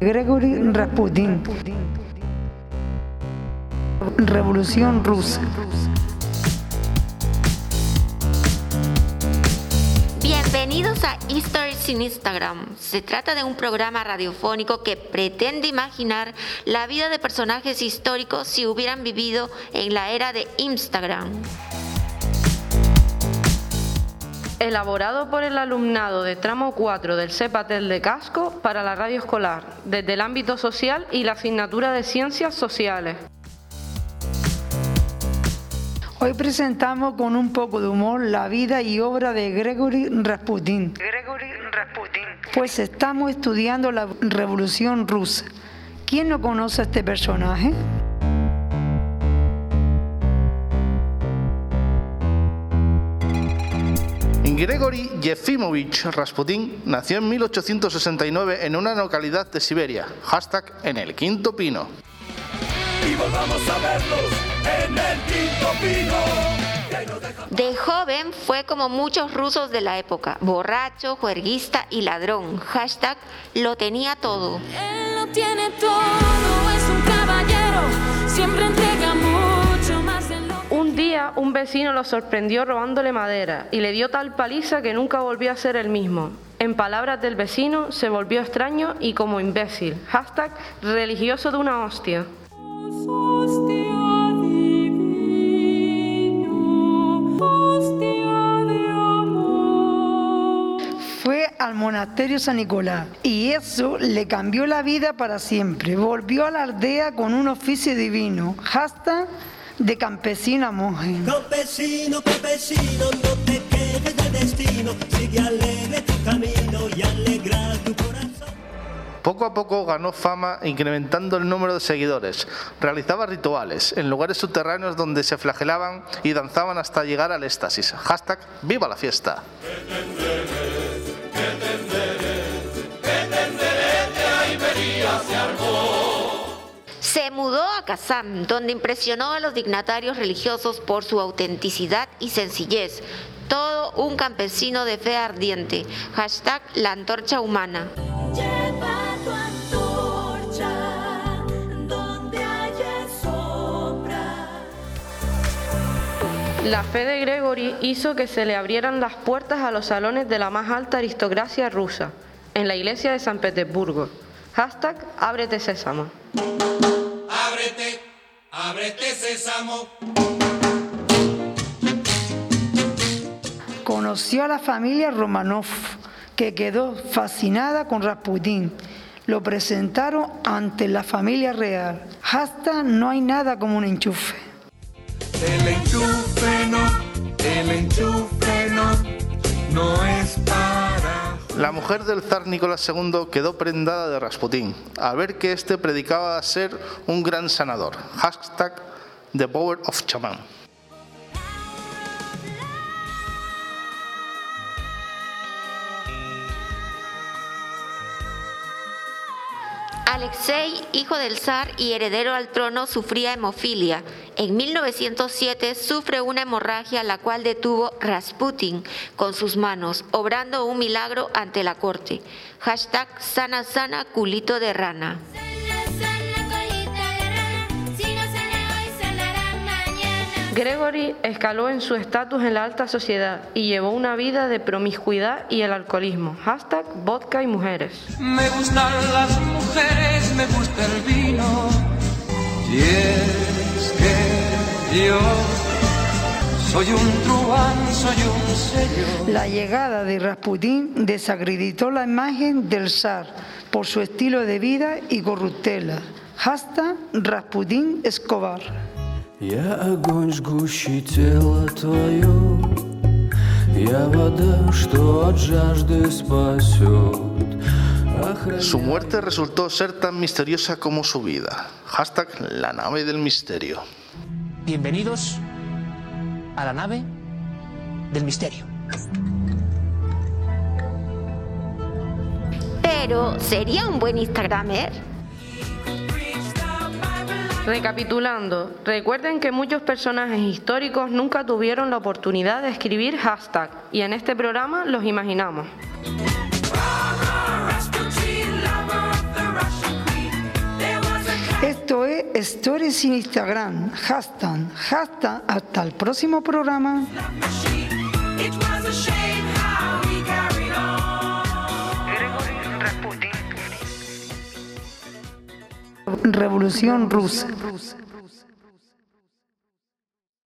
Gregory Rasputin. Revolución rusa. Bienvenidos a Stories in Instagram. Se trata de un programa radiofónico que pretende imaginar la vida de personajes históricos si hubieran vivido en la era de Instagram. Elaborado por el alumnado de tramo 4 del CEPATEL de Casco para la radio escolar, desde el ámbito social y la asignatura de Ciencias Sociales. Hoy presentamos con un poco de humor la vida y obra de Gregory Rasputin. Gregory Rasputin. Pues estamos estudiando la Revolución Rusa. ¿Quién no conoce a este personaje? Gregory Yefimovich Rasputin nació en 1869 en una localidad de Siberia, hashtag en el quinto pino. Y volvamos a verlos en el quinto pino. De joven fue como muchos rusos de la época, borracho, juerguista y ladrón. Hashtag lo tenía todo. Él lo tiene todo, es un caballero, siempre un vecino lo sorprendió robándole madera y le dio tal paliza que nunca volvió a ser el mismo. En palabras del vecino, se volvió extraño y como imbécil. Hashtag religioso de una hostia. Fue al monasterio San Nicolás y eso le cambió la vida para siempre. Volvió a la aldea con un oficio divino. Hashtag de campesino a monje. Campesino, campesino, no te quejes del destino, sigue alegre tu camino y alegra tu corazón. Poco a poco ganó fama incrementando el número de seguidores. Realizaba rituales en lugares subterráneos donde se flagelaban y danzaban hasta llegar al éxtasis. Hashtag ¡Viva la fiesta! Se mudó a Kazán, donde impresionó a los dignatarios religiosos por su autenticidad y sencillez. Todo un campesino de fe ardiente. Hashtag la antorcha humana. Lleva tu antorcha donde haya sombra. La fe de Gregory hizo que se le abrieran las puertas a los salones de la más alta aristocracia rusa, en la iglesia de San Petersburgo. Hashtag ábrete sésamo. Ábrete, ábrete sésamo. Conoció a la familia Romanov, que quedó fascinada con Rasputin. Lo presentaron ante la familia real. Hasta no hay nada como un enchufe. El enchufe no, el enchufe no, no es. La mujer del zar Nicolás II quedó prendada de Rasputín al ver que éste predicaba ser un gran sanador. Hashtag The Power of Chaman. Alexei, hijo del zar y heredero al trono, sufría hemofilia. En 1907 sufre una hemorragia la cual detuvo Rasputin con sus manos, obrando un milagro ante la corte. Hashtag sana sana culito de rana. Sana, sana, colita de rana. Si no sana hoy, sanará mañana. Gregory escaló en su estatus en la alta sociedad y llevó una vida de promiscuidad y el alcoholismo. Hashtag vodka y mujeres. Me gustan las mujeres, me gusta el vino. Y es que yo soy un truán, soy un sello. La llegada de Rasputín desacreditó la imagen del zar por su estilo de vida y corruptela. Hashtag Rasputín Escobar. Я огонь, жгущий тело твое Я вода, что от жажды спасет Охраняет Su muerte resultó ser tan misteriosa como su vida. Hashtag la nave del misterio. Bienvenidos a la nave del misterio. Pero, ¿sería un buen Instagramer? Recapitulando, recuerden que muchos personajes históricos nunca tuvieron la oportunidad de escribir hashtag y en este programa los imaginamos. Redes y Instagram. Hashtag, hashtag. Hasta el próximo programa. Revolución rusa.